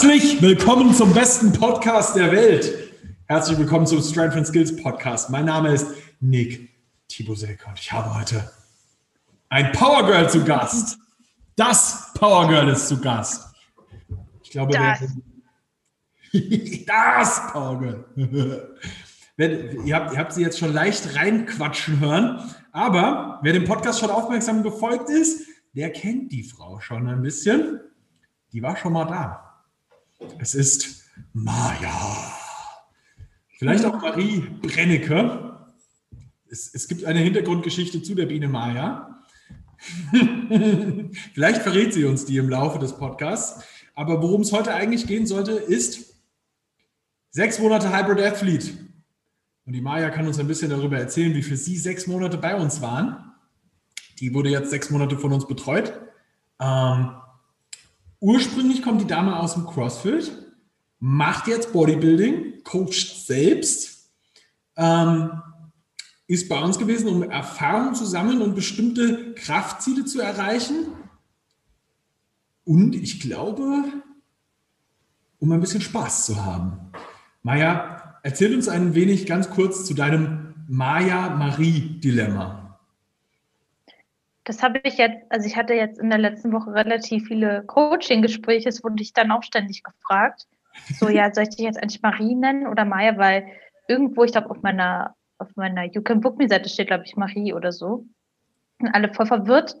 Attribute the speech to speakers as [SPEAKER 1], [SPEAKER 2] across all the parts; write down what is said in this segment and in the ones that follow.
[SPEAKER 1] Herzlich willkommen zum besten Podcast der Welt. Herzlich willkommen zum Strength and Skills Podcast. Mein Name ist Nick Tibusek und ich habe heute ein Power Girl zu Gast. Das Power Girl ist zu Gast. Ich glaube, das, das Power Girl. ihr, habt, ihr habt sie jetzt schon leicht reinquatschen hören, aber wer dem Podcast schon aufmerksam gefolgt ist, der kennt die Frau schon ein bisschen. Die war schon mal da. Es ist Maja. Vielleicht auch Marie Brennecke. Es, es gibt eine Hintergrundgeschichte zu der Biene Maja. Vielleicht verrät sie uns die im Laufe des Podcasts. Aber worum es heute eigentlich gehen sollte, ist sechs Monate Hybrid Athlete. Und die Maja kann uns ein bisschen darüber erzählen, wie für sie sechs Monate bei uns waren. Die wurde jetzt sechs Monate von uns betreut. Ähm, Ursprünglich kommt die Dame aus dem CrossFit, macht jetzt Bodybuilding, coacht selbst, ähm, ist bei uns gewesen, um Erfahrung zu sammeln und bestimmte Kraftziele zu erreichen. Und ich glaube, um ein bisschen Spaß zu haben. Maja, erzähl uns ein wenig ganz kurz zu deinem Maya-Marie-Dilemma.
[SPEAKER 2] Das habe ich jetzt, also ich hatte jetzt in der letzten Woche relativ viele Coaching-Gespräche, es wurde ich dann auch ständig gefragt. So, ja, soll ich dich jetzt eigentlich Marie nennen oder Maya? Weil irgendwo, ich glaube, auf meiner, auf meiner You Can Book Me Seite steht, glaube ich, Marie oder so. Und alle voll verwirrt.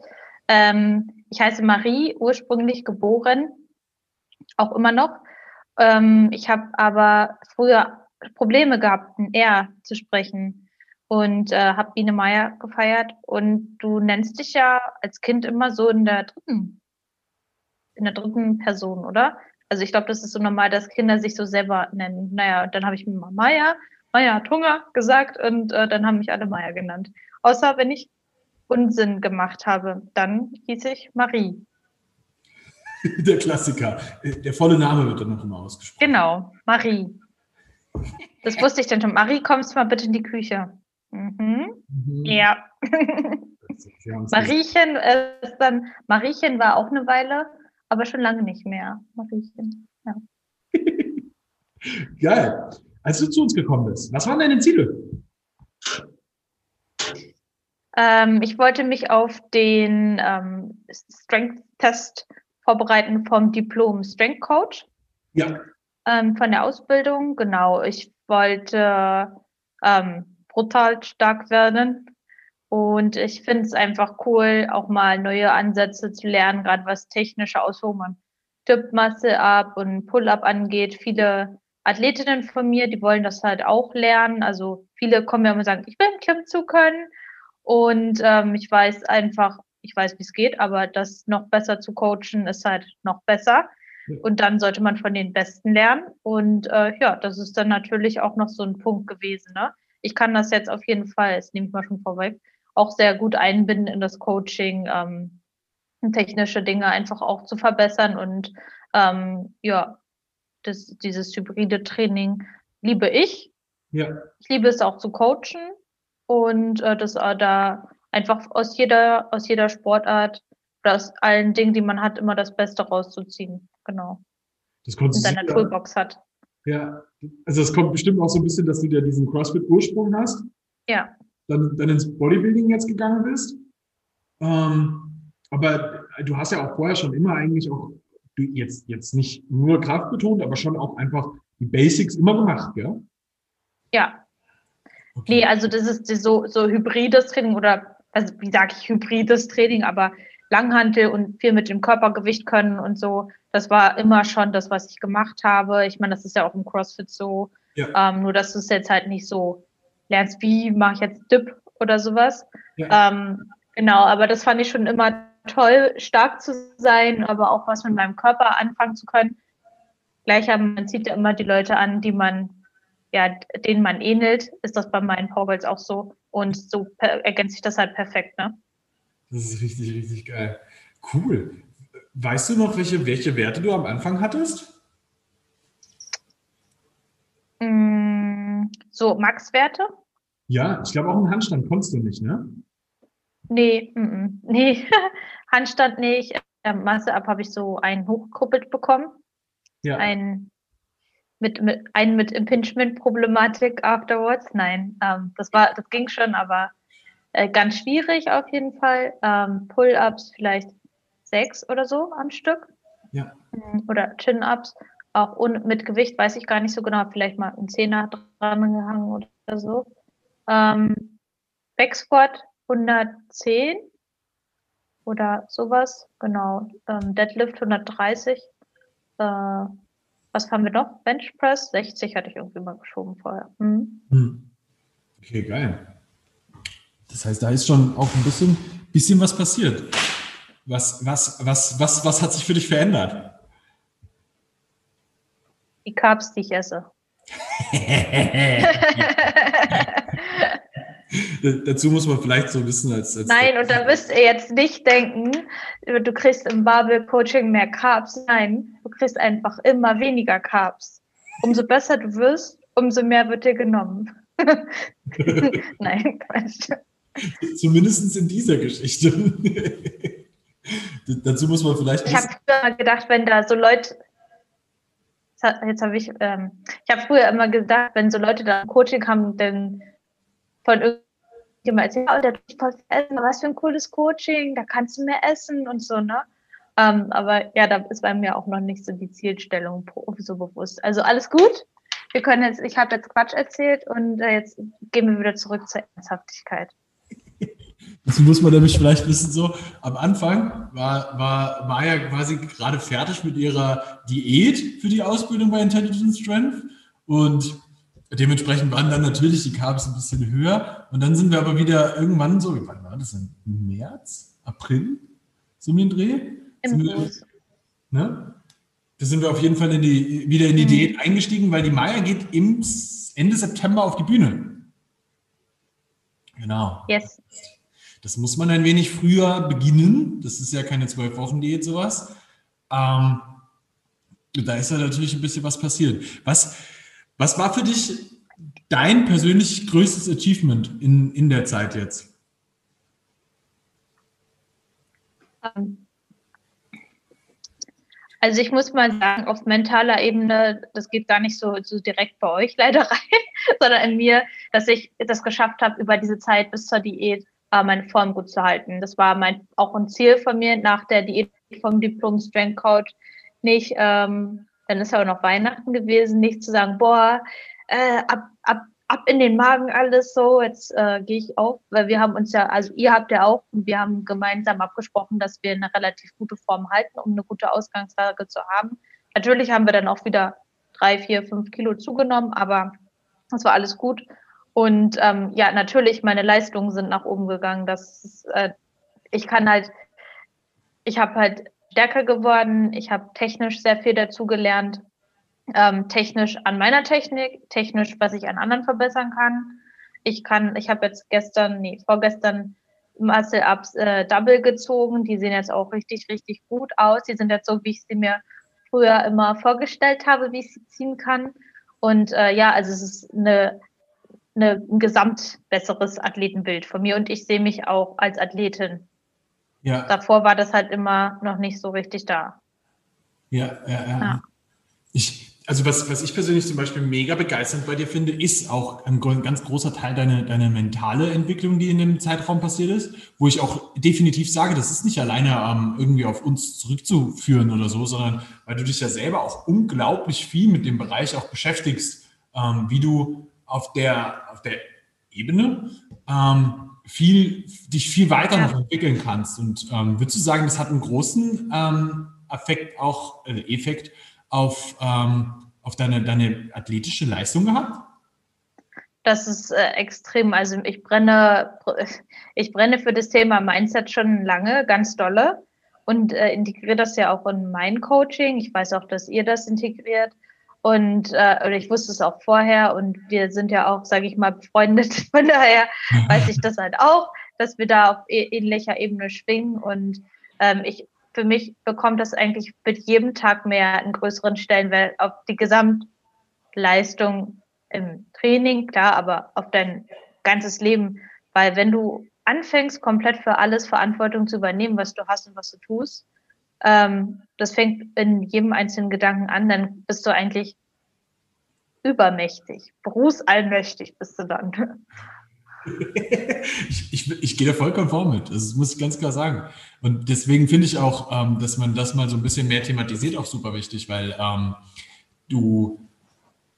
[SPEAKER 2] Ähm, ich heiße Marie, ursprünglich geboren, auch immer noch. Ähm, ich habe aber früher Probleme gehabt, ein R zu sprechen und äh, habe Biene Meier gefeiert. Und du nennst dich ja als Kind immer so in der dritten, in der dritten Person, oder? Also ich glaube, das ist so normal, dass Kinder sich so selber nennen. Naja, dann habe ich mir mal Meier, Meier hat Hunger gesagt und äh, dann haben mich alle Meier genannt. Außer wenn ich Unsinn gemacht habe, dann hieß ich Marie.
[SPEAKER 1] Der Klassiker. Der volle Name wird dann noch immer ausgesprochen.
[SPEAKER 2] Genau, Marie. Das wusste ich dann schon. Marie, kommst du mal bitte in die Küche. Mhm. Mhm. Ja. Mariechen ist dann, Mariechen war auch eine Weile, aber schon lange nicht mehr. Mariechen, ja.
[SPEAKER 1] Geil. Als du zu uns gekommen bist, was waren deine Ziele?
[SPEAKER 2] Ähm, ich wollte mich auf den ähm, Strength-Test vorbereiten vom Diplom Strength Coach.
[SPEAKER 1] Ja.
[SPEAKER 2] Ähm, von der Ausbildung, genau. Ich wollte ähm, brutal stark werden. Und ich finde es einfach cool, auch mal neue Ansätze zu lernen, gerade was technische Ausführungen, Tippmasse ab und Pull-up angeht. Viele Athletinnen von mir, die wollen das halt auch lernen. Also viele kommen ja immer und sagen, ich will einen zu können. Und ähm, ich weiß einfach, ich weiß, wie es geht, aber das noch besser zu coachen ist halt noch besser. Und dann sollte man von den Besten lernen. Und äh, ja, das ist dann natürlich auch noch so ein Punkt gewesen. Ne? Ich kann das jetzt auf jeden Fall, das nehme ich mal schon vorweg, auch sehr gut einbinden in das Coaching, ähm, technische Dinge einfach auch zu verbessern und ähm, ja, das, dieses hybride Training liebe ich. Ja. Ich liebe es auch zu coachen und äh, das äh, da einfach aus jeder, aus jeder Sportart oder aus allen Dingen, die man hat, immer das Beste rauszuziehen. Genau.
[SPEAKER 1] Das in
[SPEAKER 2] seiner Toolbox hat.
[SPEAKER 1] Ja, also es kommt bestimmt auch so ein bisschen, dass du ja diesen CrossFit-Ursprung hast.
[SPEAKER 2] Ja.
[SPEAKER 1] Dann, dann ins Bodybuilding jetzt gegangen bist. Ähm, aber du hast ja auch vorher schon immer eigentlich auch, jetzt, jetzt nicht nur Kraft betont, aber schon auch einfach die Basics immer gemacht, gell?
[SPEAKER 2] Ja. Okay. Nee, also das ist so, so hybrides Training oder, also wie sage ich hybrides Training, aber Langhantel und viel mit dem Körpergewicht können und so. Das war immer schon das, was ich gemacht habe. Ich meine, das ist ja auch im CrossFit so. Ja. Ähm, nur, dass du es jetzt halt nicht so lernst, wie mache ich jetzt Dip oder sowas. Ja. Ähm, genau, aber das fand ich schon immer toll, stark zu sein, aber auch was mit meinem Körper anfangen zu können. Gleich haben, man zieht ja immer die Leute an, die man, ja, denen man ähnelt. Ist das bei meinen Powerballs auch so. Und so ergänzt sich das halt perfekt, ne?
[SPEAKER 1] Das ist richtig, richtig geil. Cool. Weißt du noch, welche, welche Werte du am Anfang hattest?
[SPEAKER 2] Mm, so Max-Werte?
[SPEAKER 1] Ja, ich glaube auch einen Handstand konntest du nicht, ne?
[SPEAKER 2] Nee, m -m, nee, Handstand nicht. Masse ab habe ich so einen hochgekuppelt bekommen. Ja. Ein mit, mit, einen mit Impingement-Problematik afterwards. Nein, ähm, das war, das ging schon, aber äh, ganz schwierig auf jeden Fall. Ähm, Pull-ups vielleicht sechs oder so am Stück.
[SPEAKER 1] Ja.
[SPEAKER 2] Mhm, oder Chin-ups. Auch un mit Gewicht weiß ich gar nicht so genau, vielleicht mal ein Zehner dran gehangen oder so. Ähm, Backsquat 110 oder sowas, genau. Ähm, Deadlift 130. Äh, was haben wir noch? Bench Press 60 hatte ich irgendwie mal geschoben vorher. Mhm.
[SPEAKER 1] Hm. Okay, geil. Das heißt, da ist schon auch ein bisschen, bisschen was passiert. Was, was, was, was, was hat sich für dich verändert?
[SPEAKER 2] Die Carbs, die ich esse.
[SPEAKER 1] Dazu muss man vielleicht so wissen als. als
[SPEAKER 2] Nein, und da müsst ihr jetzt nicht denken, du kriegst im Barbell-Coaching mehr Carbs. Nein, du kriegst einfach immer weniger Carbs. Umso besser du wirst, umso mehr wird dir genommen. Nein, Quatsch.
[SPEAKER 1] Zumindest in dieser Geschichte. Dazu muss man vielleicht.
[SPEAKER 2] Ich habe früher gedacht, wenn da so Leute. Jetzt habe ich. Ähm, ich habe früher immer gedacht, wenn so Leute da ein Coaching haben, dann von irgendjemandem erzählt, oh, der voll essen, was für ein cooles Coaching, da kannst du mehr essen und so, ne? Ähm, aber ja, da ist bei mir auch noch nicht so die Zielstellung so bewusst. Also alles gut. Wir können jetzt, ich habe jetzt Quatsch erzählt und äh, jetzt gehen wir wieder zurück zur Ernsthaftigkeit.
[SPEAKER 1] Das muss man nämlich vielleicht wissen, so am Anfang war, war Maya quasi gerade fertig mit ihrer Diät für die Ausbildung bei Intelligent Strength und dementsprechend waren dann natürlich die Carbs ein bisschen höher und dann sind wir aber wieder irgendwann so, wann war das denn? März? April? So um den Dreh? Im wir, ne? Da sind wir auf jeden Fall in die, wieder in die mhm. Diät eingestiegen, weil die Maya geht im Ende September auf die Bühne. Genau.
[SPEAKER 2] Yes.
[SPEAKER 1] Das muss man ein wenig früher beginnen. Das ist ja keine zwölf Wochen Diät sowas. Ähm, da ist ja natürlich ein bisschen was passiert. Was, was war für dich dein persönlich größtes Achievement in, in der Zeit jetzt?
[SPEAKER 2] Ähm, also ich muss mal sagen, auf mentaler Ebene, das geht gar nicht so, so direkt bei euch leider rein, sondern in mir, dass ich das geschafft habe, über diese Zeit bis zur Diät äh, meine Form gut zu halten. Das war mein, auch ein Ziel von mir nach der Diät vom Diplom Strength Coach. Nicht, ähm, dann ist ja auch noch Weihnachten gewesen, nicht zu sagen, boah, äh, ab, ab, ab in den Magen alles so, jetzt äh, gehe ich auf, weil wir haben uns ja, also ihr habt ja auch, und wir haben gemeinsam abgesprochen, dass wir eine relativ gute Form halten, um eine gute Ausgangslage zu haben. Natürlich haben wir dann auch wieder drei, vier, fünf Kilo zugenommen, aber das war alles gut. Und ähm, ja, natürlich, meine Leistungen sind nach oben gegangen. Das äh, ich kann halt, ich habe halt stärker geworden, ich habe technisch sehr viel dazugelernt, ähm, technisch an meiner Technik, technisch, was ich an anderen verbessern kann. Ich kann, ich habe jetzt gestern, nee, vorgestern Muscle Ups äh, Double gezogen. Die sehen jetzt auch richtig, richtig gut aus. Die sind jetzt so, wie ich sie mir früher immer vorgestellt habe, wie ich sie ziehen kann. Und äh, ja, also es ist eine eine, ein gesamt besseres Athletenbild von mir und ich sehe mich auch als Athletin. Ja. Davor war das halt immer noch nicht so richtig da.
[SPEAKER 1] Ja, ja, ja. ja. Ich, also was, was ich persönlich zum Beispiel mega begeisternd bei dir finde, ist auch ein ganz großer Teil deiner deine mentale Entwicklung, die in dem Zeitraum passiert ist, wo ich auch definitiv sage, das ist nicht alleine ähm, irgendwie auf uns zurückzuführen oder so, sondern weil du dich ja selber auch unglaublich viel mit dem Bereich auch beschäftigst, ähm, wie du auf der, auf der Ebene ähm, viel, dich viel weiter ja. noch entwickeln kannst. Und ähm, würdest du sagen, das hat einen großen ähm, Effekt auch, äh, Effekt auf, ähm, auf deine, deine athletische Leistung gehabt?
[SPEAKER 2] Das ist äh, extrem. Also ich brenne, ich brenne für das Thema Mindset schon lange, ganz dolle und äh, integriere das ja auch in mein Coaching. Ich weiß auch, dass ihr das integriert. Und äh, oder ich wusste es auch vorher und wir sind ja auch, sage ich mal, befreundet. Von daher weiß ich das halt auch, dass wir da auf e ähnlicher Ebene schwingen. Und ähm, ich, für mich bekommt das eigentlich mit jedem Tag mehr einen größeren Stellenwert auf die Gesamtleistung im Training, klar, aber auf dein ganzes Leben. Weil wenn du anfängst, komplett für alles Verantwortung zu übernehmen, was du hast und was du tust, ähm, das fängt in jedem einzelnen Gedanken an, dann bist du eigentlich übermächtig. Berufsallmächtig bist du dann.
[SPEAKER 1] ich, ich, ich, gehe da voll konform mit. Das muss ich ganz klar sagen. Und deswegen finde ich auch, ähm, dass man das mal so ein bisschen mehr thematisiert, auch super wichtig, weil ähm, du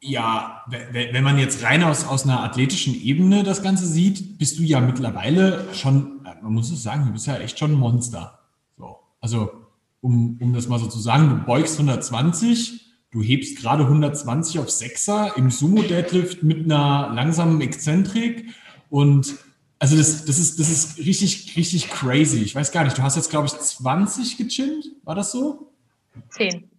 [SPEAKER 1] ja, wenn man jetzt rein aus, aus einer athletischen Ebene das Ganze sieht, bist du ja mittlerweile schon, man muss es sagen, du bist ja echt schon ein Monster. So. Also, um, um das mal so zu sagen, du beugst 120, du hebst gerade 120 auf Sechser im Sumo-Deadlift mit einer langsamen Exzentrik und also das, das, ist, das ist richtig, richtig crazy. Ich weiß gar nicht, du hast jetzt, glaube ich, 20 gechinnt, war das so?
[SPEAKER 2] Zehn.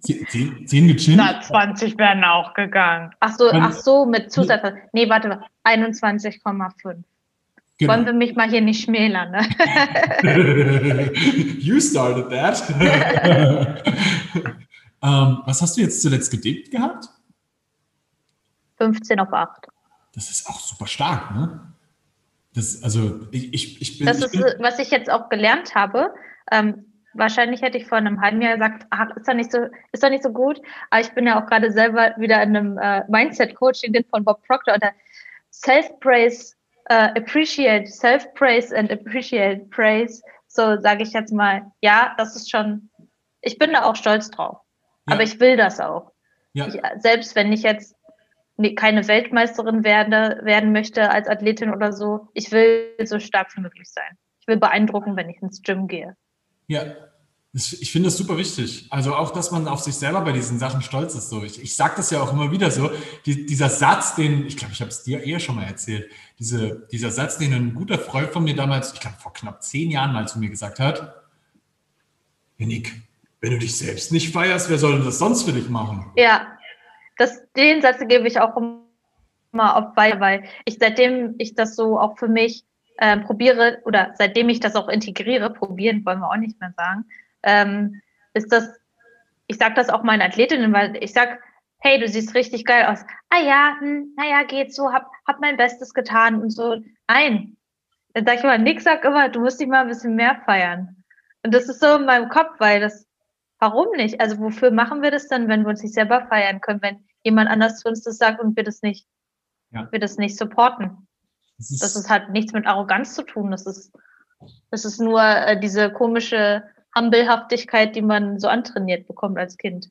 [SPEAKER 1] Zehn, zehn, zehn gechinnt?
[SPEAKER 2] Na, 20 wären auch gegangen. Ach so, ach so mit Zusatz. Nee, warte, 21,5. Genau. Wollen wir mich mal hier nicht schmälern, ne?
[SPEAKER 1] you started that. ähm, was hast du jetzt zuletzt gedickt gehabt?
[SPEAKER 2] 15 auf 8.
[SPEAKER 1] Das ist auch super stark, ne? Das, also ich, ich, ich bin.
[SPEAKER 2] Das
[SPEAKER 1] ist,
[SPEAKER 2] bin, was ich jetzt auch gelernt habe. Ähm, wahrscheinlich hätte ich vor einem halben Jahr gesagt, ach, ist doch nicht so, ist doch nicht so gut. Aber ich bin ja auch gerade selber wieder in einem äh, Mindset-Coaching von Bob Proctor oder Self-Praise, uh, appreciate, Self-Praise and appreciate praise. So sage ich jetzt mal, ja, das ist schon, ich bin da auch stolz drauf. Ja. Aber ich will das auch. Ja. Ich, selbst wenn ich jetzt keine Weltmeisterin werde, werden möchte als Athletin oder so. Ich will so stark wie möglich sein. Ich will beeindrucken, wenn ich ins Gym gehe.
[SPEAKER 1] Ja, ich finde das super wichtig. Also auch, dass man auf sich selber bei diesen Sachen stolz ist. So, ich, ich sage das ja auch immer wieder so. Die, dieser Satz, den, ich glaube, ich habe es dir eher schon mal erzählt, diese, dieser Satz, den ein guter Freund von mir damals, ich glaube, vor knapp zehn Jahren mal zu mir gesagt hat, Nick, wenn du dich selbst nicht feierst, wer soll denn das sonst für dich machen?
[SPEAKER 2] Ja, das, den Satz gebe ich auch immer auf weiter, weil ich seitdem ich das so auch für mich äh, probiere oder seitdem ich das auch integriere, probieren wollen wir auch nicht mehr sagen, ähm, ist das, ich sage das auch meinen Athletinnen, weil ich sage, hey, du siehst richtig geil aus. Ah ja, hm, naja, geht so, hab, hab mein Bestes getan und so. Nein. Dann sag ich immer, Nick sagt immer, du musst dich mal ein bisschen mehr feiern. Und das ist so in meinem Kopf, weil das, warum nicht? Also wofür machen wir das dann, wenn wir uns nicht selber feiern können, wenn jemand anders zu uns das sagt und wir das nicht, ja. wir das nicht supporten. Das ist, das ist halt nichts mit Arroganz zu tun. Das ist, das ist nur äh, diese komische Humbelhaftigkeit, die man so antrainiert bekommt als Kind.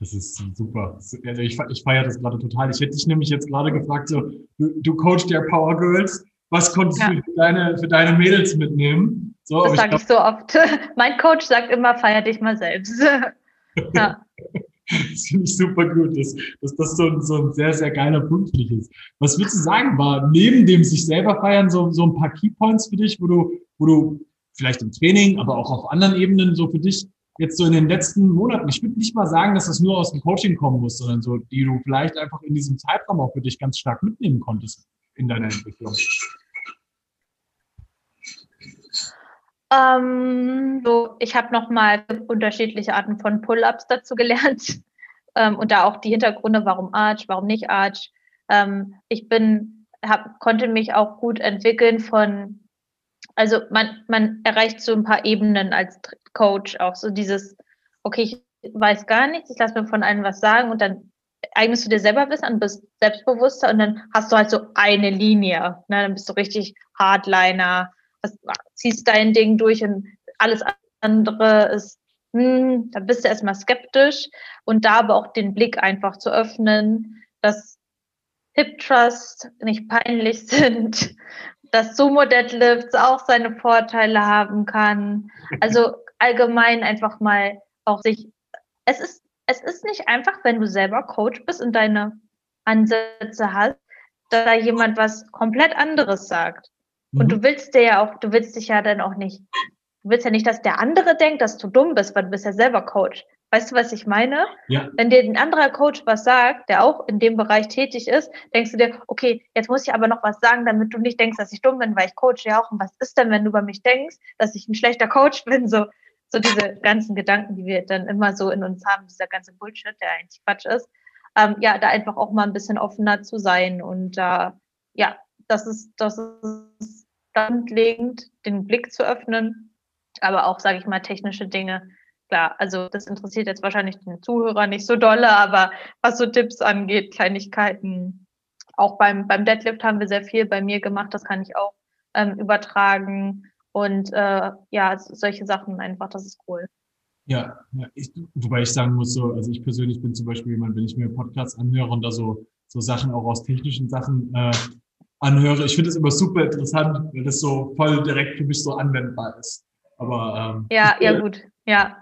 [SPEAKER 1] Das ist super. Also ich, ich feiere das gerade total. Ich hätte dich nämlich jetzt gerade gefragt, so, du, du coachst ja Power Girls. Was konntest ja. du für deine, für deine Mädels mitnehmen?
[SPEAKER 2] So, das sage ich, so oft. mein Coach sagt immer, feier dich mal selbst.
[SPEAKER 1] ja. Das finde ich super gut, dass, dass das so ein, so ein sehr, sehr geiler Punkt für dich ist. Was würdest du sagen, war neben dem sich selber feiern so, so ein paar Keypoints für dich, wo du, wo du vielleicht im Training, aber auch auf anderen Ebenen so für dich jetzt so in den letzten Monaten, ich würde nicht mal sagen, dass das nur aus dem Coaching kommen muss, sondern so, die du vielleicht einfach in diesem Zeitraum auch für dich ganz stark mitnehmen konntest in deiner Entwicklung?
[SPEAKER 2] Ähm, so, ich habe nochmal unterschiedliche Arten von Pull-ups dazu gelernt ähm, und da auch die Hintergründe, warum Arch, warum nicht Arch. Ähm, ich bin, hab, konnte mich auch gut entwickeln von, also man, man erreicht so ein paar Ebenen als Coach auch so dieses, okay, ich weiß gar nichts, ich lasse mir von allen was sagen und dann eignest du dir selber Wissen an, bist selbstbewusster und dann hast du halt so eine Linie. Ne? Dann bist du richtig Hardliner, ziehst dein Ding durch und alles andere ist, hm, da bist du erstmal skeptisch und da aber auch den Blick einfach zu öffnen, dass Hip Trust nicht peinlich sind, dass Sumo Deadlifts auch seine Vorteile haben kann. Also allgemein einfach mal auch sich, es ist, es ist nicht einfach, wenn du selber Coach bist und deine Ansätze hast, dass da jemand was komplett anderes sagt. Und mhm. du willst dir ja auch, du willst dich ja dann auch nicht, du willst ja nicht, dass der andere denkt, dass du dumm bist, weil du bist ja selber Coach. Weißt du, was ich meine? Ja. Wenn dir ein anderer Coach was sagt, der auch in dem Bereich tätig ist, denkst du dir, okay, jetzt muss ich aber noch was sagen, damit du nicht denkst, dass ich dumm bin, weil ich coach ja auch. Und was ist denn, wenn du über mich denkst, dass ich ein schlechter Coach bin? So, so diese ganzen Gedanken, die wir dann immer so in uns haben, dieser ganze Bullshit, der eigentlich Quatsch ist. Ähm, ja, da einfach auch mal ein bisschen offener zu sein und äh, ja, das ist, das ist grundlegend, den Blick zu öffnen, Aber auch, sage ich mal, technische Dinge. Klar, also das interessiert jetzt wahrscheinlich den Zuhörer nicht so dolle, aber was so Tipps angeht, Kleinigkeiten, auch beim, beim Deadlift haben wir sehr viel bei mir gemacht, das kann ich auch ähm, übertragen. Und äh, ja, solche Sachen einfach, das ist cool.
[SPEAKER 1] Ja, ja ich, wobei ich sagen muss, so, also ich persönlich bin zum Beispiel jemand, wenn ich mir Podcasts anhöre und da so, so Sachen auch aus technischen Sachen äh, anhöre, ich finde es immer super interessant, weil das so voll direkt für mich so anwendbar ist. Aber ähm,
[SPEAKER 2] ja, ja gut, ja.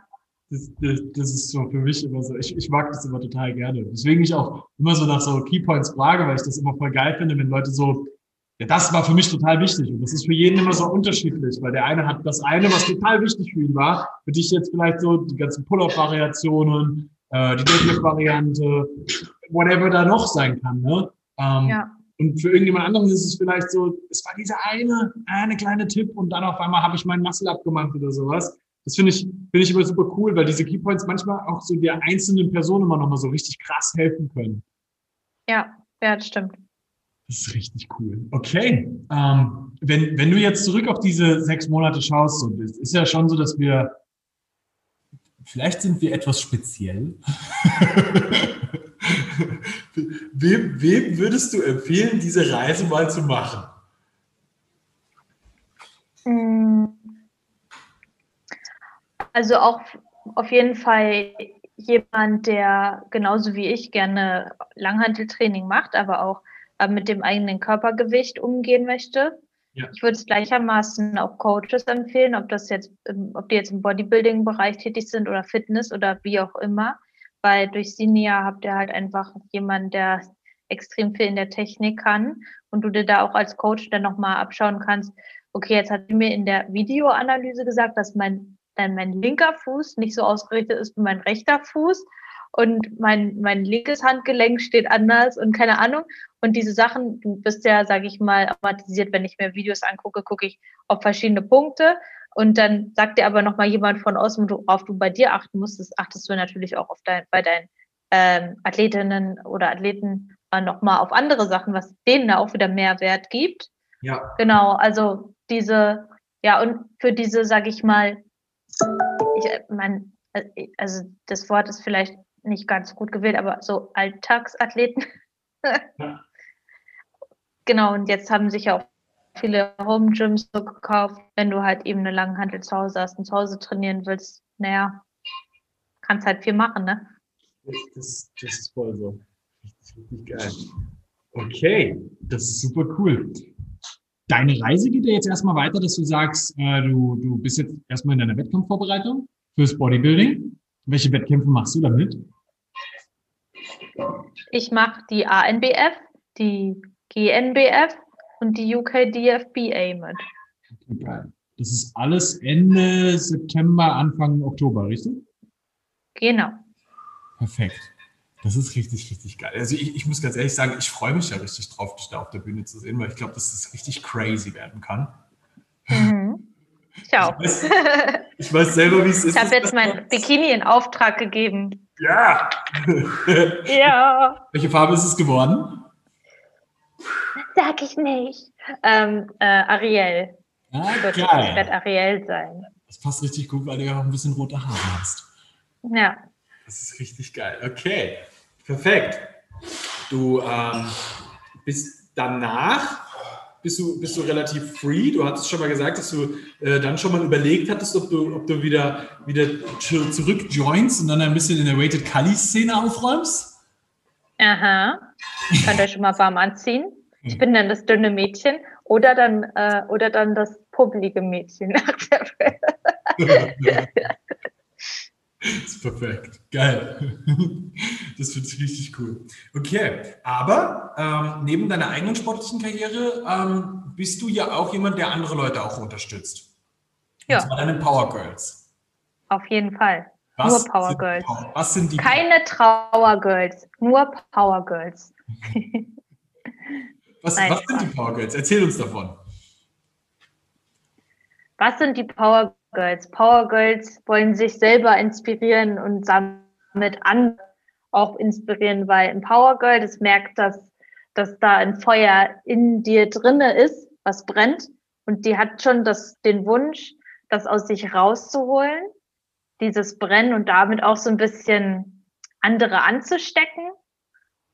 [SPEAKER 1] Das, das, das, ist so für mich immer so, ich, ich mag das immer total gerne. Deswegen ich auch immer so nach so Keypoints frage, weil ich das immer voll geil finde, wenn Leute so ja, das war für mich total wichtig. Und das ist für jeden immer so unterschiedlich, weil der eine hat das eine, was total wichtig für ihn war, für dich jetzt vielleicht so die ganzen Pull-Up-Variationen, äh, die Deadlift-Variante, whatever da noch sein kann. Ne? Ähm, ja. Und für irgendjemand anderen ist es vielleicht so, es war dieser eine, eine kleine Tipp und dann auf einmal habe ich meinen Muscle abgemacht oder sowas. Das finde ich, finde ich immer super cool, weil diese Keypoints manchmal auch so der einzelnen Person immer nochmal so richtig krass helfen können.
[SPEAKER 2] Ja, ja, das stimmt.
[SPEAKER 1] Das ist richtig cool. Okay. Ähm, wenn, wenn du jetzt zurück auf diese sechs Monate schaust, so, das ist ja schon so, dass wir, vielleicht sind wir etwas speziell. wem, wem würdest du empfehlen, diese Reise mal zu machen?
[SPEAKER 2] Hm. Also auch auf jeden Fall jemand, der genauso wie ich gerne Langhanteltraining macht, aber auch äh, mit dem eigenen Körpergewicht umgehen möchte. Ja. Ich würde es gleichermaßen auch Coaches empfehlen, ob das jetzt, ob die jetzt im Bodybuilding-Bereich tätig sind oder Fitness oder wie auch immer, weil durch Sinia habt ihr halt einfach jemanden, der extrem viel in der Technik kann und du dir da auch als Coach dann nochmal abschauen kannst, okay, jetzt hat sie mir in der Videoanalyse gesagt, dass mein, dann mein linker Fuß nicht so ausgerichtet ist wie mein rechter Fuß und mein, mein linkes Handgelenk steht anders und keine Ahnung. Und diese Sachen, du bist ja, sage ich mal, automatisiert, wenn ich mir Videos angucke, gucke ich auf verschiedene Punkte. Und dann sagt dir aber nochmal jemand von außen, worauf du bei dir achten musst, das achtest du natürlich auch auf dein, bei deinen ähm, Athletinnen oder Athleten äh, nochmal auf andere Sachen, was denen da auch wieder mehr Wert gibt. Ja. Genau, also diese, ja, und für diese, sage ich mal, ich mein, äh, also das Wort ist vielleicht nicht ganz gut gewählt, aber so Alltagsathleten. Ja. genau, und jetzt haben sich ja auch viele Home Gyms so gekauft, wenn du halt eben eine Langhantel zu Hause hast und zu Hause trainieren willst, naja, kannst halt viel machen, ne?
[SPEAKER 1] Das, das ist voll so. Richtig, richtig geil. Okay, das ist super cool. Deine Reise geht ja jetzt erstmal weiter, dass du sagst, äh, du, du bist jetzt erstmal in deiner Wettkampfvorbereitung fürs Bodybuilding. Welche Wettkämpfe machst du damit?
[SPEAKER 2] Ich mache die ANBF, die GNBF und die UKDFBA mit.
[SPEAKER 1] Okay, geil. Das ist alles Ende September, Anfang Oktober, richtig?
[SPEAKER 2] Genau.
[SPEAKER 1] Perfekt. Das ist richtig, richtig geil. Also ich, ich muss ganz ehrlich sagen, ich freue mich ja richtig drauf, dich da auf der Bühne zu sehen, weil ich glaube, dass das richtig crazy werden kann.
[SPEAKER 2] Mhm. Ich auch.
[SPEAKER 1] Ich weiß, ich weiß selber, wie es ist.
[SPEAKER 2] Ich habe jetzt mein Bikini in Auftrag gegeben.
[SPEAKER 1] Ja.
[SPEAKER 2] ja.
[SPEAKER 1] Welche Farbe ist es geworden?
[SPEAKER 2] Sag ich nicht. Ähm, äh, Ariel.
[SPEAKER 1] Ah,
[SPEAKER 2] geil. Ich werde Ariel sein.
[SPEAKER 1] Das passt richtig gut, weil du ja auch ein bisschen rote Haare hast.
[SPEAKER 2] Ja.
[SPEAKER 1] Das ist richtig geil. Okay, perfekt. Du ähm, bist danach bist du, bist du relativ free. Du hattest schon mal gesagt, dass du äh, dann schon mal überlegt hattest, ob du, ob du wieder, wieder zurück joinst und dann ein bisschen in der Weighted Kali-Szene aufräumst.
[SPEAKER 2] Aha. Könnt ihr schon mal warm anziehen. Ich bin dann das dünne Mädchen oder dann, äh, oder dann das publige Mädchen
[SPEAKER 1] Das ist perfekt. Geil. Das finde ich richtig cool. Okay, aber ähm, neben deiner eigenen sportlichen Karriere ähm, bist du ja auch jemand, der andere Leute auch unterstützt. Ja. Und zwar deine Power Girls.
[SPEAKER 2] Auf jeden Fall. Was nur Power Girls.
[SPEAKER 1] Power, was sind die?
[SPEAKER 2] Keine Trauer Girls, nur Power Girls.
[SPEAKER 1] was, Nein, was sind die Power Girls? Erzähl uns davon.
[SPEAKER 2] Was sind die Power Girls? Power Girls wollen sich selber inspirieren und damit an auch inspirieren, weil ein Power Girl, das merkt, dass, dass da ein Feuer in dir drinne ist, was brennt. Und die hat schon das, den Wunsch, das aus sich rauszuholen, dieses Brennen und damit auch so ein bisschen andere anzustecken.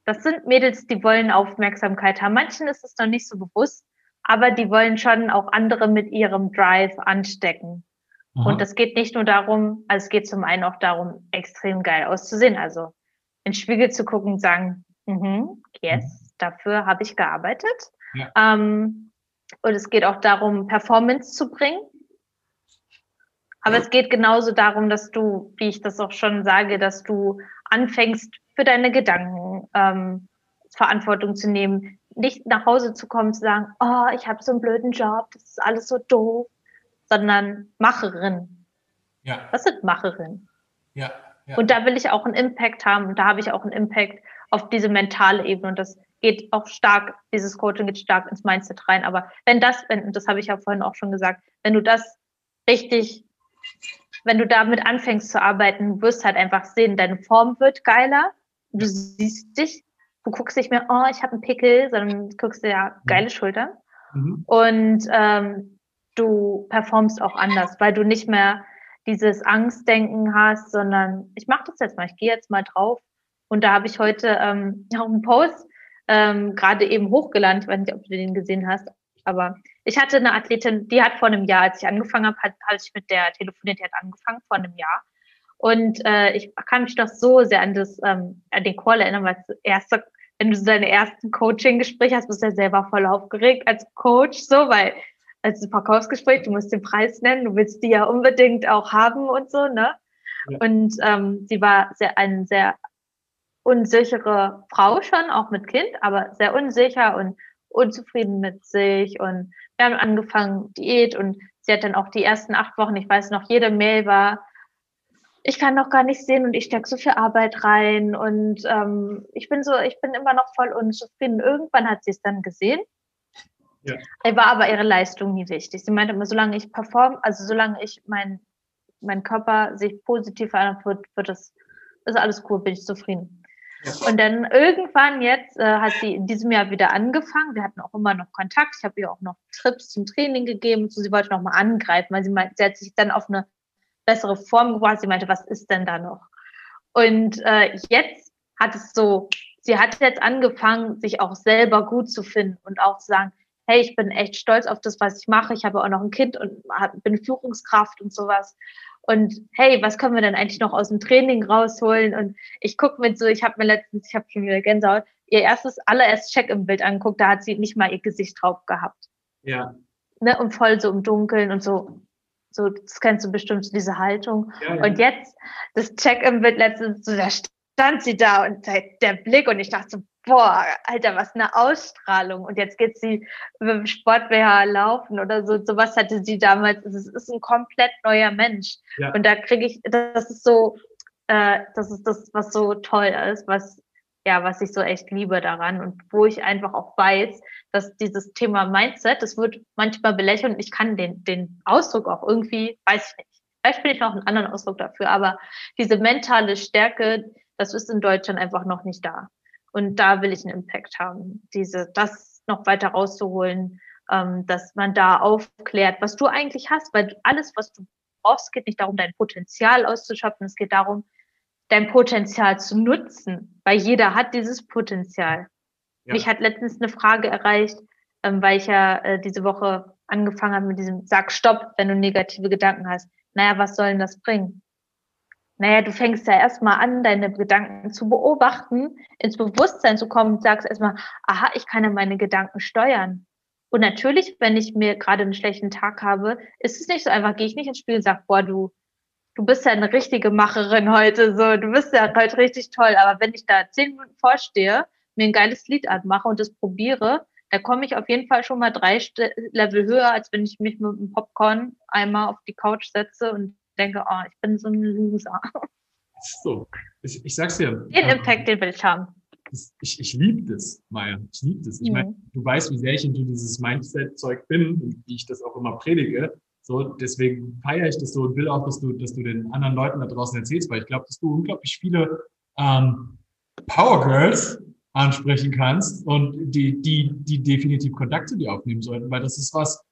[SPEAKER 2] Das sind Mädels, die wollen Aufmerksamkeit haben. Manchen ist es noch nicht so bewusst, aber die wollen schon auch andere mit ihrem Drive anstecken. Aha. Und das geht nicht nur darum, also es geht zum einen auch darum, extrem geil auszusehen, also in den Spiegel zu gucken und sagen, mhm, yes, mhm. dafür habe ich gearbeitet. Ja. Ähm, und es geht auch darum, Performance zu bringen. Aber es geht genauso darum, dass du, wie ich das auch schon sage, dass du anfängst, für deine Gedanken ähm, Verantwortung zu nehmen, nicht nach Hause zu kommen, zu sagen, oh, ich habe so einen blöden Job, das ist alles so doof, sondern Macherin. Ja. Was sind Macherin? Ja, ja. Und da will ich auch einen Impact haben und da habe ich auch einen Impact auf diese mentale Ebene und das geht auch stark, dieses Coaching geht stark ins Mindset rein. Aber wenn das, wenn, das habe ich ja vorhin auch schon gesagt, wenn du das richtig, wenn du damit anfängst zu arbeiten, wirst halt einfach sehen, deine Form wird geiler, du siehst dich, du guckst nicht mehr, oh, ich habe einen Pickel, sondern guckst dir ja geile Schultern. Mhm. Und ähm, du performst auch anders, weil du nicht mehr dieses Angstdenken hast, sondern ich mache das jetzt mal, ich gehe jetzt mal drauf. Und da habe ich heute ähm, auch einen Post ähm, gerade eben hochgeladen, ich weiß nicht, ob du den gesehen hast, aber ich hatte eine Athletin, die hat vor einem Jahr, als ich angefangen habe, hat, hatte ich mit der telefoniert, die hat angefangen vor einem Jahr. Und äh, ich kann mich noch so sehr an das, ähm, an den Call erinnern, weil das erste, wenn du deine ersten Coaching-Gespräche hast, bist du ja selber voll aufgeregt als Coach, so, weil als Verkaufsgespräch, du musst den Preis nennen, du willst die ja unbedingt auch haben und so, ne? Ja. Und ähm, sie war sehr, eine sehr unsichere Frau schon, auch mit Kind, aber sehr unsicher und unzufrieden mit sich. Und wir haben angefangen, Diät und sie hat dann auch die ersten acht Wochen, ich weiß noch, jede Mail war, ich kann noch gar nicht sehen und ich stecke so viel Arbeit rein und ähm, ich bin so, ich bin immer noch voll unzufrieden. Irgendwann hat sie es dann gesehen ja. War aber ihre Leistung nie wichtig. Sie meinte immer, solange ich perform, also solange ich mein, mein Körper sich positiv verändert wird, wird das, ist alles cool, bin ich zufrieden. Ja. Und dann irgendwann jetzt äh, hat sie in diesem Jahr wieder angefangen. Wir hatten auch immer noch Kontakt. Ich habe ihr auch noch Trips zum Training gegeben. So, sie wollte noch mal angreifen, weil sie meinte, sie hat sich dann auf eine bessere Form gebracht. Sie meinte, was ist denn da noch? Und äh, jetzt hat es so, sie hat jetzt angefangen, sich auch selber gut zu finden und auch zu sagen, hey, ich bin echt stolz auf das, was ich mache. Ich habe auch noch ein Kind und bin Führungskraft und sowas. Und hey, was können wir denn eigentlich noch aus dem Training rausholen? Und ich gucke mit so, ich habe mir letztens, ich habe schon wieder Gänsehaut, ihr erstes, allererst Check im Bild angeguckt, da hat sie nicht mal ihr Gesicht drauf gehabt. Ja. Ne, und voll so im Dunkeln und so, so, das kennst du bestimmt, diese Haltung. Ja, ja. Und jetzt, das Check im Bild letztens, so, da stand sie da und der Blick und ich dachte so, boah, Alter, was eine Ausstrahlung. Und jetzt geht sie mit dem Sport BH laufen oder so. Sowas hatte sie damals. Es ist ein komplett neuer Mensch. Ja. Und da kriege ich, das ist so, äh, das ist das, was so toll ist, was, ja, was ich so echt liebe daran und wo ich einfach auch weiß, dass dieses Thema Mindset, das wird manchmal belächelt und ich kann den, den Ausdruck auch irgendwie, weiß ich nicht. Vielleicht bin ich noch einen anderen Ausdruck dafür, aber diese mentale Stärke, das ist in Deutschland einfach noch nicht da. Und da will ich einen Impact haben, diese, das noch weiter rauszuholen, ähm, dass man da aufklärt, was du eigentlich hast, weil alles, was du brauchst, geht nicht darum, dein Potenzial auszuschöpfen, es geht darum, dein Potenzial zu nutzen, weil jeder hat dieses Potenzial. Ja. Mich hat letztens eine Frage erreicht, ähm, weil ich ja äh, diese Woche angefangen habe mit diesem Sag Stopp, wenn du negative Gedanken hast. Naja, was soll denn das bringen? Naja, du fängst ja erstmal an, deine Gedanken zu beobachten, ins Bewusstsein zu kommen und sagst erstmal, aha, ich kann ja meine Gedanken steuern. Und natürlich, wenn ich mir gerade einen schlechten Tag habe, ist es nicht so einfach, gehe ich nicht ins Spiel und sage, boah, du, du bist ja eine richtige Macherin heute, so, du bist ja heute richtig toll. Aber wenn ich da zehn Minuten vorstehe, mir ein geiles Lied anmache und das probiere, da komme ich auf jeden Fall schon mal drei Level höher, als wenn ich mich mit einem Popcorn einmal auf die Couch setze und denke, oh, ich bin so ein Loser.
[SPEAKER 1] So, ich, ich sag's dir.
[SPEAKER 2] Den ähm, Impact, den will ich haben.
[SPEAKER 1] Ich, ich liebe das, Maya. Ich liebe das. Ich mhm. meine, du weißt, wie sehr ich in dieses Mindset-Zeug bin und wie ich das auch immer predige. So, deswegen feiere ich das so und will auch, dass du, dass du den anderen Leuten da draußen erzählst, weil ich glaube, dass du unglaublich viele ähm, Power Girls ansprechen kannst und die, die, die definitiv Kontakt zu dir aufnehmen sollten, weil das ist was,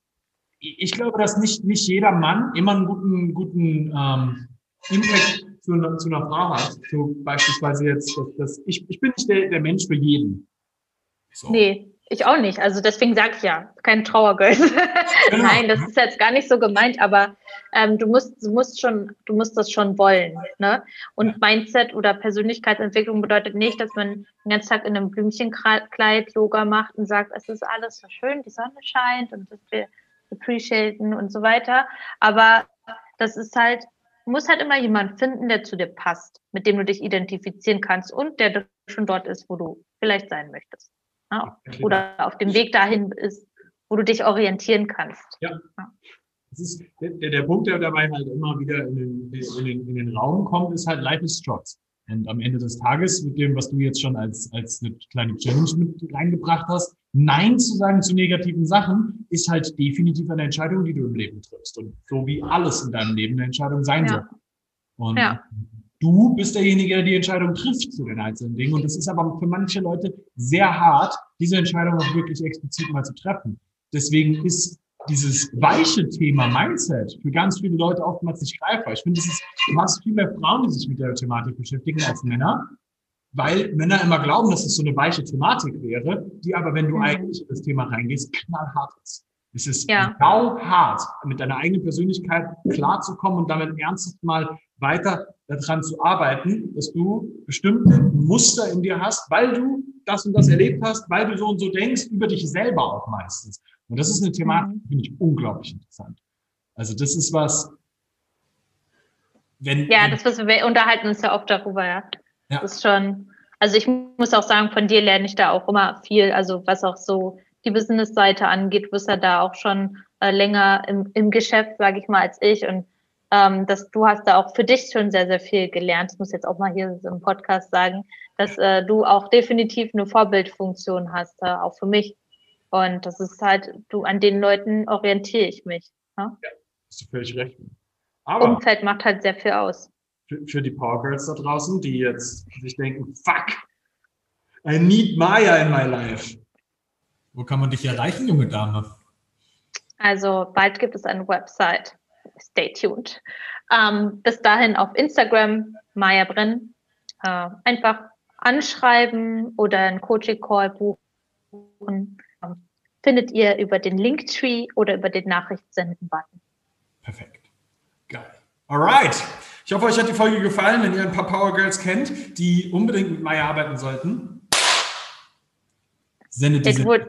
[SPEAKER 1] ich glaube, dass nicht, nicht jeder Mann immer einen guten, guten ähm, Impact zu, einer, zu einer Frau hat. So beispielsweise jetzt, dass, dass ich, ich bin nicht der, der Mensch für jeden.
[SPEAKER 2] So. Nee, ich auch nicht. Also deswegen sage ich ja, kein Trauergirl. Genau. Nein, das ist jetzt gar nicht so gemeint, aber ähm, du musst, du musst schon, du musst das schon wollen. Ne? Und Mindset oder Persönlichkeitsentwicklung bedeutet nicht, dass man den ganzen Tag in einem Blümchenkleid Yoga macht und sagt, es ist alles so schön, die Sonne scheint und das wir appreciaten und so weiter. Aber das ist halt, du musst halt immer jemanden finden, der zu dir passt, mit dem du dich identifizieren kannst und der schon dort ist, wo du vielleicht sein möchtest. Ja? Oder auf dem Weg dahin ist, wo du dich orientieren kannst.
[SPEAKER 1] Ja. ja. Das ist der, der Punkt, der dabei halt immer wieder in den, in, den, in den Raum kommt, ist halt Life is Short. Und am Ende des Tages, mit dem, was du jetzt schon als, als eine kleine Challenge mit reingebracht hast, Nein zu sagen zu negativen Sachen, ist halt definitiv eine Entscheidung, die du im Leben triffst. Und so wie alles in deinem Leben eine Entscheidung sein ja. soll. Und ja. du bist derjenige, der die Entscheidung trifft zu den einzelnen Dingen. Und es ist aber für manche Leute sehr hart, diese Entscheidung auch wirklich explizit mal zu treffen. Deswegen ist dieses weiche Thema Mindset für ganz viele Leute oftmals nicht greifbar. Ich finde, es ist, du hast viel mehr Frauen, die sich mit der Thematik beschäftigen als Männer, weil Männer immer glauben, dass es so eine weiche Thematik wäre, die aber, wenn du mhm. eigentlich in das Thema reingehst, knallhart ist. Es ist ja. hart, mit deiner eigenen Persönlichkeit klarzukommen und damit ernsthaft mal weiter daran zu arbeiten, dass du bestimmte Muster in dir hast, weil du das und das erlebt hast, weil du so und so denkst, über dich selber auch meistens. Und das ist eine Thematik, die finde ich unglaublich interessant. Also das ist was,
[SPEAKER 2] wenn. Ja, das was wir unterhalten uns ja oft darüber, ja. Ja. Das ist schon, also ich muss auch sagen, von dir lerne ich da auch immer viel, also was auch so die Business-Seite angeht, du bist ja da auch schon äh, länger im, im Geschäft, sage ich mal, als ich. Und ähm, dass du hast da auch für dich schon sehr, sehr viel gelernt. Das muss ich jetzt auch mal hier im Podcast sagen, dass äh, du auch definitiv eine Vorbildfunktion hast, äh, auch für mich. Und das ist halt, du, an den Leuten orientiere ich mich.
[SPEAKER 1] Ne? Ja, hast du völlig recht.
[SPEAKER 2] Aber Umfeld macht halt sehr viel aus.
[SPEAKER 1] Für, für die Power Girls da draußen, die jetzt sich denken, fuck, I need Maya in my life. Wo kann man dich erreichen, junge Dame?
[SPEAKER 2] Also bald gibt es eine Website. Stay tuned. Ähm, bis dahin auf Instagram, Maya Brenn. Äh, einfach anschreiben oder einen Coaching-Call buchen findet ihr über den Linktree oder über den Nachrichtensenden-Button.
[SPEAKER 1] Perfekt. Geil. Alright. Ich hoffe, euch hat die Folge gefallen. Wenn ihr ein paar Power Girls kennt, die unbedingt mit Maya arbeiten sollten, sendet diese
[SPEAKER 2] it, would,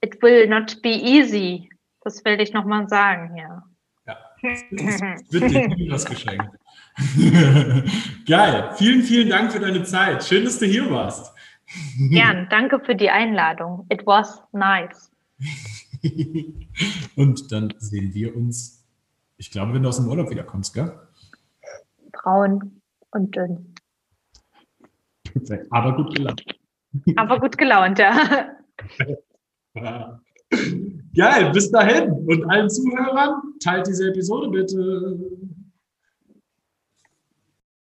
[SPEAKER 2] it will not be easy. Das will ich nochmal sagen hier.
[SPEAKER 1] Ja, es wird dir was geschenkt. Geil. Vielen, vielen Dank für deine Zeit. Schön, dass du hier warst.
[SPEAKER 2] Gern. Danke für die Einladung. It was nice.
[SPEAKER 1] Und dann sehen wir uns, ich glaube, wenn du aus dem Urlaub wiederkommst, gell?
[SPEAKER 2] Braun und dünn.
[SPEAKER 1] Aber gut gelaunt.
[SPEAKER 2] Aber gut gelaunt, ja.
[SPEAKER 1] Geil, bis dahin. Und allen Zuhörern, teilt diese Episode bitte.